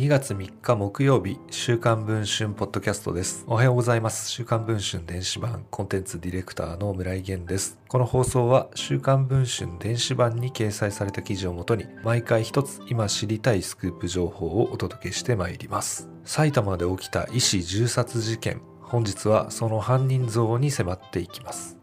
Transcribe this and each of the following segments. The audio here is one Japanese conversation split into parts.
2月3日木曜日、週刊文春ポッドキャストです。おはようございます。週刊文春電子版コンテンツディレクターの村井源です。この放送は週刊文春電子版に掲載された記事をもとに、毎回一つ今知りたいスクープ情報をお届けしてまいります。埼玉で起きた医師銃殺事件。本日はその犯人像に迫っていきます。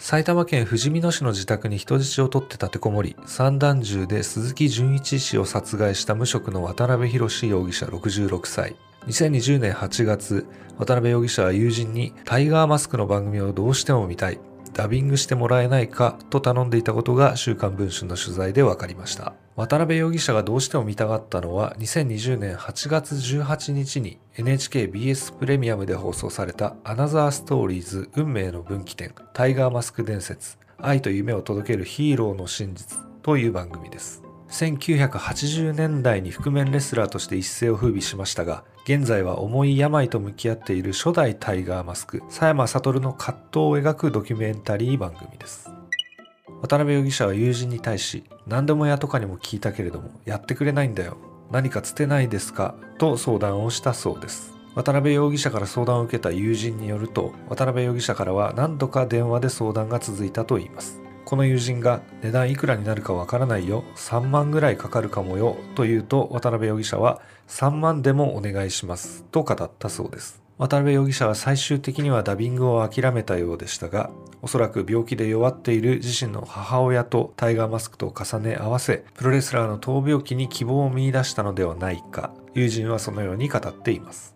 埼玉県ふじみ野市の自宅に人質を取って立てこもり、散弾銃で鈴木純一氏を殺害した無職の渡辺博容疑者66歳。2020年8月、渡辺容疑者は友人にタイガーマスクの番組をどうしても見たい。ダビングしてもらえないかと頼んでいたことが週刊文春の取材で分かりました。渡辺容疑者がどうしても見たがったのは2020年8月18日に NHKBS プレミアムで放送されたアナザーストーリーズ運命の分岐点タイガーマスク伝説愛と夢を届けるヒーローの真実という番組です。1980年代に覆面レスラーとして一世を風靡しましたが、現在は重い病と向き合っている初代タイガーマスク、佐山悟の葛藤を描くドキュメンタリー番組です。渡辺容疑者は友人に対し、何でも屋とかにも聞いたけれども、やってくれないんだよ。何かつてないですか？と相談をしたそうです。渡辺容疑者から相談を受けた友人によると、渡辺容疑者からは何度か電話で相談が続いたといいます。この友人が値段いくらになるかわからないよ、3万ぐらいかかるかもよと言うと渡辺容疑者は3万でもお願いしますと語ったそうです。渡辺容疑者は最終的にはダビングを諦めたようでしたが、おそらく病気で弱っている自身の母親とタイガーマスクと重ね合わせ、プロレスラーの闘病期に希望を見出したのではないか、友人はそのように語っています。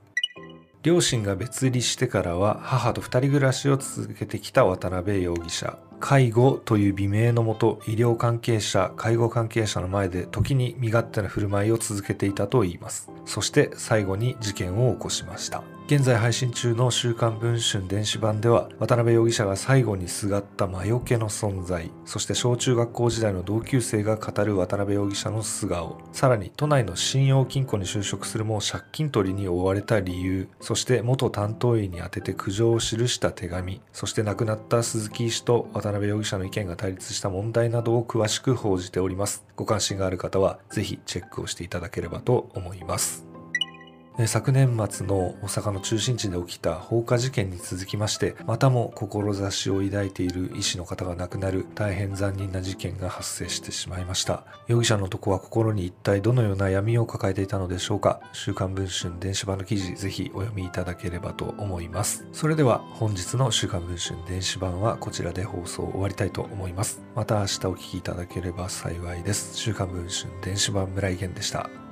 両親が別離してからは母と二人暮らしを続けてきた渡辺容疑者。介護という美名のもと医療関係者介護関係者の前で時に身勝手な振る舞いを続けていたといいます。そして最後に事件を起こしました。現在配信中の週刊文春電子版では渡辺容疑者が最後にすがった魔除けの存在そして小中学校時代の同級生が語る渡辺容疑者の素顔さらに都内の信用金庫に就職するも借金取りに追われた理由そして元担当医に宛てて苦情を記した手紙そして亡くなった鈴木医師と渡辺容疑者の意見が対立した問題などを詳しく報じております。ご関心がある方はぜひチェックをしていただければと思います。昨年末の大阪の中心地で起きた放火事件に続きましてまたも志を抱いている医師の方が亡くなる大変残忍な事件が発生してしまいました。容疑者の男は心に一体どのような闇を抱えていたのでしょうか。週刊文春電子版の記事ぜひお読みいただければと思います。それでは本日の週刊文春電子版はこちらで放送を終わりたいと思います。また明日お聴きいただければ幸いです。週刊文春電子版村井源でした。